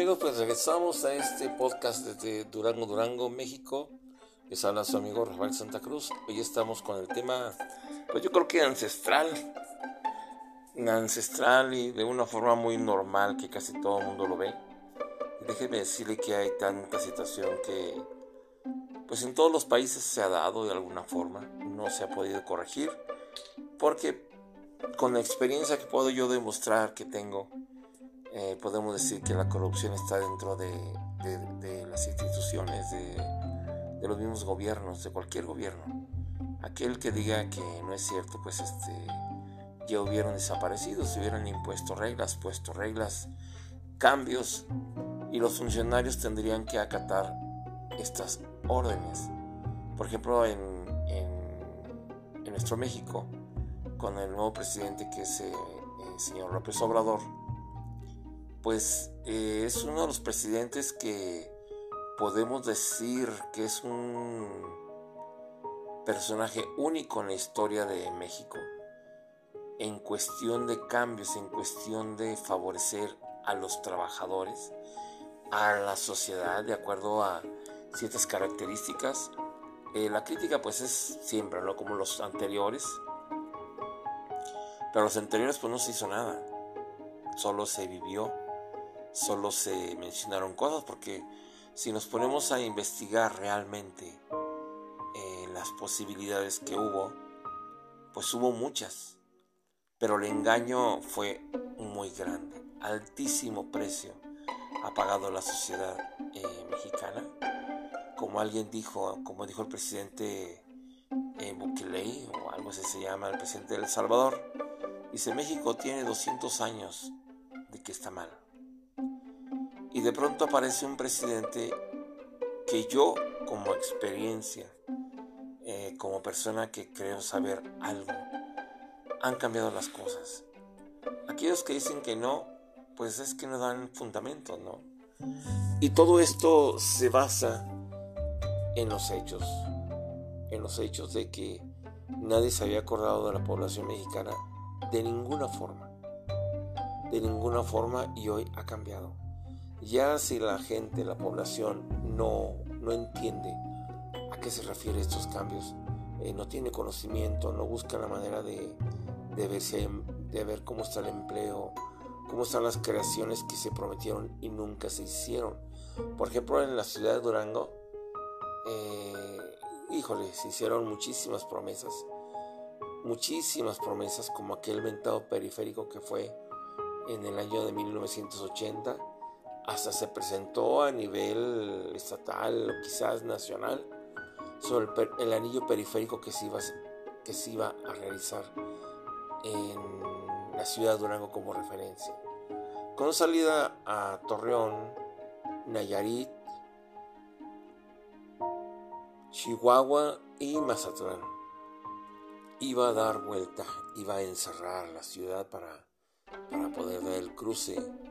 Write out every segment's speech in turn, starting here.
amigos, pues regresamos a este podcast desde Durango, Durango, México. Les habla su amigo Rafael Santa Cruz. Hoy estamos con el tema, pues yo creo que ancestral. Ancestral y de una forma muy normal que casi todo el mundo lo ve. Déjeme decirle que hay tanta situación que, pues en todos los países se ha dado de alguna forma. No se ha podido corregir. Porque con la experiencia que puedo yo demostrar que tengo, eh, podemos decir que la corrupción está dentro de, las instituciones, de, los mismos gobiernos, de cualquier gobierno. Aquel que diga que no es cierto, pues este, ya hubieran desaparecido, se hubieran impuesto reglas, puesto reglas, cambios, y los funcionarios tendrían que acatar estas órdenes. Por ejemplo, en, en, nuestro México, con el nuevo presidente que es el señor López Obrador, pues eh, es uno de los presidentes que podemos decir que es un personaje único en la historia de México en cuestión de cambios, en cuestión de favorecer a los trabajadores, a la sociedad de acuerdo a ciertas características. Eh, la crítica pues es siempre, ¿no? Como los anteriores. Pero los anteriores pues no se hizo nada. Solo se vivió solo se mencionaron cosas porque si nos ponemos a investigar realmente eh, las posibilidades que hubo, pues hubo muchas, pero el engaño fue muy grande, altísimo precio ha pagado la sociedad eh, mexicana. Como alguien dijo, como dijo el presidente eh, o algo así se llama, el presidente de El Salvador, dice México tiene 200 años de que está mal. Y de pronto aparece un presidente que yo como experiencia, eh, como persona que creo saber algo, han cambiado las cosas. Aquellos que dicen que no, pues es que no dan fundamento, ¿no? Y todo esto se basa en los hechos, en los hechos de que nadie se había acordado de la población mexicana de ninguna forma, de ninguna forma y hoy ha cambiado. Ya si la gente, la población no, no entiende a qué se refieren estos cambios, eh, no tiene conocimiento, no busca la manera de, de, ver de ver cómo está el empleo, cómo están las creaciones que se prometieron y nunca se hicieron. Por ejemplo, en la ciudad de Durango, eh, híjole, se hicieron muchísimas promesas, muchísimas promesas, como aquel ventado periférico que fue en el año de 1980 hasta se presentó a nivel estatal o quizás nacional sobre el, anillo periférico que se, iba, que se iba a realizar en la ciudad de Durango como referencia. Con salida a Torreón, Nayarit, Chihuahua y Mazatlán. Iba a dar vuelta, iba a encerrar la ciudad para, para poder dar el cruce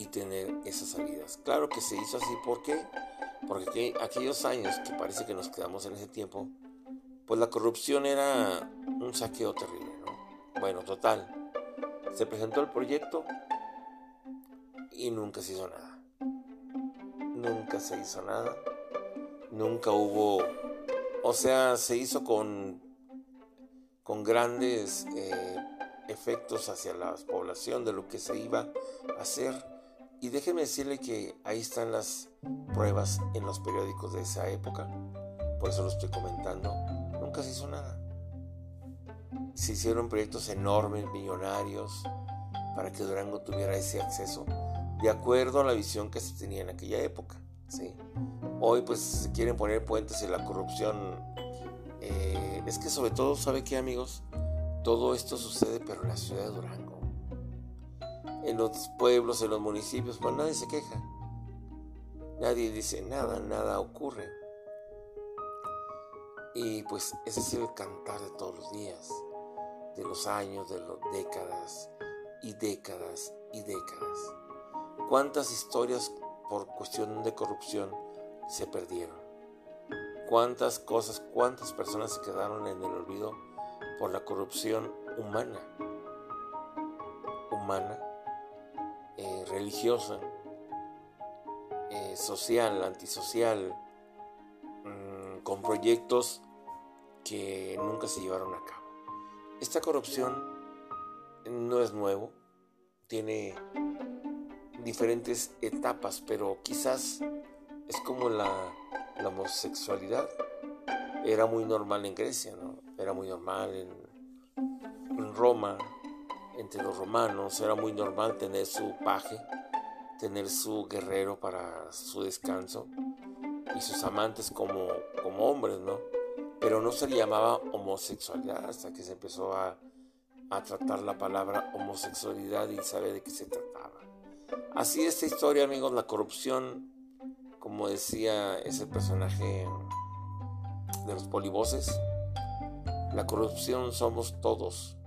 y tener esas salidas. Claro que se hizo así, ¿por qué? Porque aquellos años que parece que nos quedamos en ese tiempo, pues la corrupción era un saqueo terrible, ¿no? Bueno, total, se presentó el proyecto y nunca se hizo nada. Nunca se hizo nada. Nunca hubo, o sea, se hizo con, con grandes eh, efectos hacia la población de lo que se iba a hacer y déjenme decirle que ahí están las pruebas en los periódicos de esa época. Por eso lo estoy comentando. Nunca se hizo nada. Se hicieron proyectos enormes, millonarios, para que Durango tuviera ese acceso, de acuerdo a la visión que se tenía en aquella época. ¿sí? Hoy pues se quieren poner puentes en la corrupción. Eh, es que sobre todo, ¿sabe qué amigos? Todo esto sucede pero en la ciudad de Durango en los pueblos, en los municipios, pues nadie se queja. Nadie dice nada, nada ocurre. Y pues ese es el cantar de todos los días, de los años, de las décadas y décadas y décadas. ¿Cuántas historias por cuestión de corrupción se perdieron? ¿Cuántas cosas, cuántas personas se quedaron en el olvido por la corrupción humana? Humana eh, religiosa, eh, social, antisocial, mm, con proyectos que nunca se llevaron a cabo. Esta corrupción no es nuevo, tiene diferentes etapas, pero quizás es como la, homosexualidad. Era muy normal en Grecia. Era muy normal en Roma, entre los romanos, era muy normal tener su paje, tener su guerrero para su descanso y sus amantes como, como hombres, ¿no? Pero no se le llamaba homosexualidad hasta que se empezó a, a tratar la palabra homosexualidad y saber de qué se trataba. Así esta historia, amigos, la corrupción, como decía ese personaje de los polivoces, la corrupción somos todos.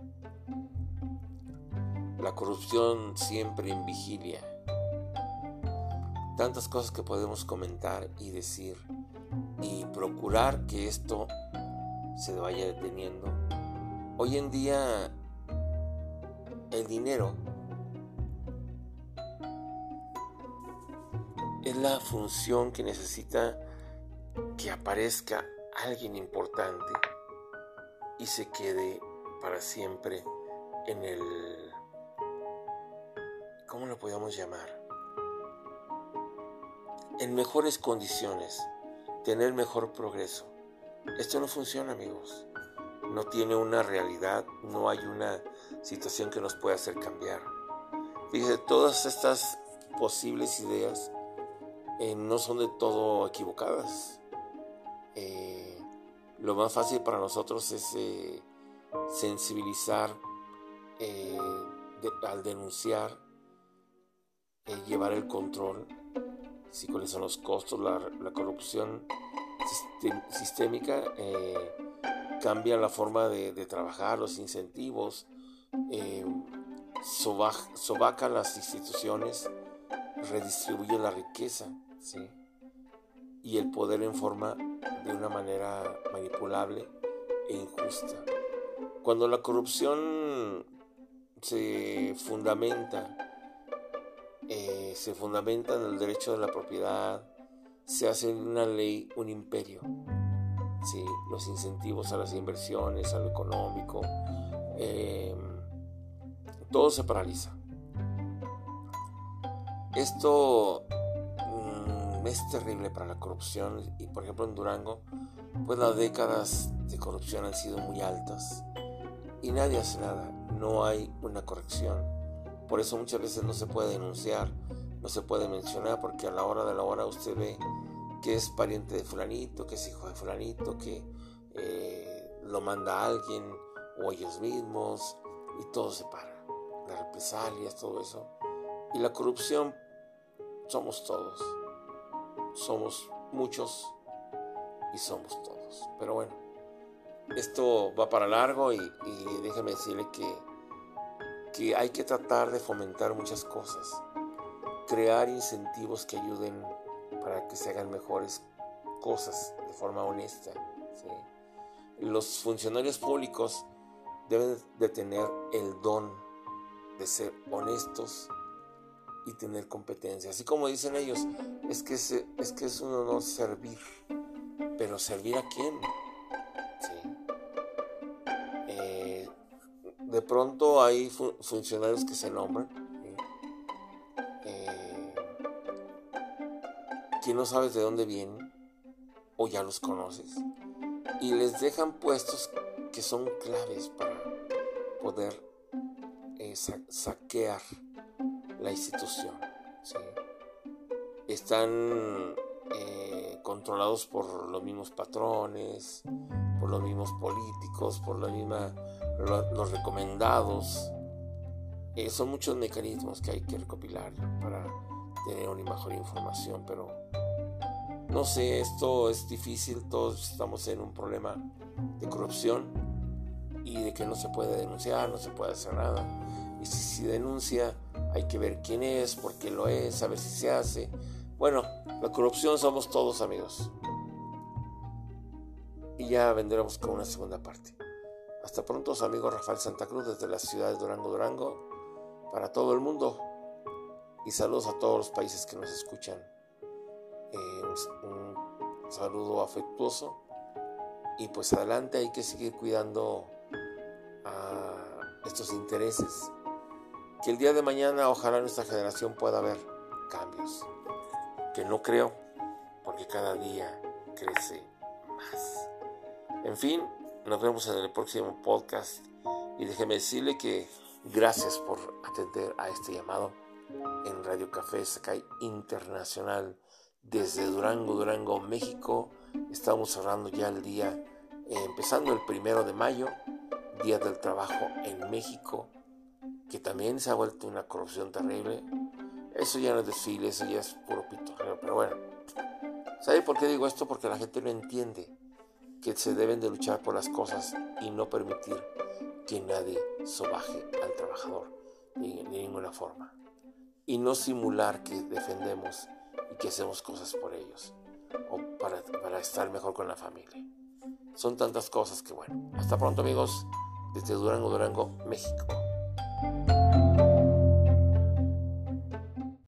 La corrupción siempre en vigilia. Tantas cosas que podemos comentar y decir y procurar que esto se vaya deteniendo. Hoy en día el dinero es la función que necesita que aparezca alguien importante y se quede para siempre en el... ¿Cómo lo podemos llamar? En mejores condiciones, tener mejor progreso. Esto no funciona, amigos. No tiene una realidad, no hay una situación que nos pueda hacer cambiar. Fíjese, todas estas posibles ideas eh, no son de todo equivocadas. Eh, lo más fácil para nosotros es eh, sensibilizar al denunciar, llevar el control, si cuáles son los costos, la, corrupción sistémica cambia la forma de, trabajar, los incentivos, sobaca las instituciones, redistribuye la riqueza. y el poder en forma de una manera manipulable e injusta. Cuando la corrupción se fundamenta, eh, se fundamenta en el derecho de la propiedad, se hace una ley un imperio. ¿sí? Los incentivos a las inversiones, a lo económico, eh, todo se paraliza. Esto es terrible para la corrupción y por ejemplo en Durango, pues las décadas de corrupción han sido muy altas y nadie hace nada, no hay una corrección. Por eso muchas veces no se puede denunciar, no se puede mencionar porque a la hora de la hora usted ve que es pariente de fulanito, que es hijo de fulanito, que eh, lo manda alguien o ellos mismos y todo se para. Las represalias, todo eso. Y la corrupción somos todos somos muchos y somos todos. Pero bueno, esto va para largo y, déjeme decirle que, que hay que tratar de fomentar muchas cosas, crear incentivos que ayuden para que se hagan mejores cosas de forma honesta. Los funcionarios públicos deben de tener el don de ser honestos y tener competencia. Así como dicen ellos, es que, es que es un honor servir. Pero servir a quién? De pronto hay funcionarios que se nombran. Eh, que no sabes de dónde vienen o ya los conoces. Y les dejan puestos que son claves para poder eh, saquear la institución. Están eh, controlados por los mismos patrones, por los mismos políticos, por la misma, los recomendados. Eh, son muchos mecanismos que hay que recopilar para tener una mejor información, pero no sé, esto es difícil, todos estamos en un problema de corrupción y de que no se puede denunciar, no se puede hacer nada. Y si se denuncia, hay que ver quién es, por qué lo es, a ver si se hace. Bueno, la corrupción somos todos amigos. Y ya vendremos con una segunda parte. Hasta pronto, su amigo Rafael Santa Cruz desde la ciudad de Durango, Durango, para todo el mundo. Y saludos a todos los países que nos escuchan. eh, un, saludo afectuoso y pues adelante hay que seguir cuidando estos intereses. Que el día de mañana ojalá nuestra generación pueda ver cambios, que no creo, porque cada día crece más. En fin, nos vemos en el próximo podcast y déjeme decirle que gracias por atender a este llamado en Radio Café Sakai Internacional desde Durango, Durango, México. Estamos cerrando ya el día, eh, empezando el primero de mayo, Día del Trabajo en México, que también se ha vuelto una corrupción terrible. Eso ya no es desfile, eso ya es puro pito, pero bueno. ¿Sabe por qué digo esto? Porque la gente no entiende que se deben de luchar por las cosas y no permitir que nadie sobaje al trabajador de ninguna forma y no simular que defendemos y que hacemos cosas por ellos o para, para estar mejor con la familia. Son tantas cosas que bueno. Hasta pronto amigos desde Durango, Durango, México.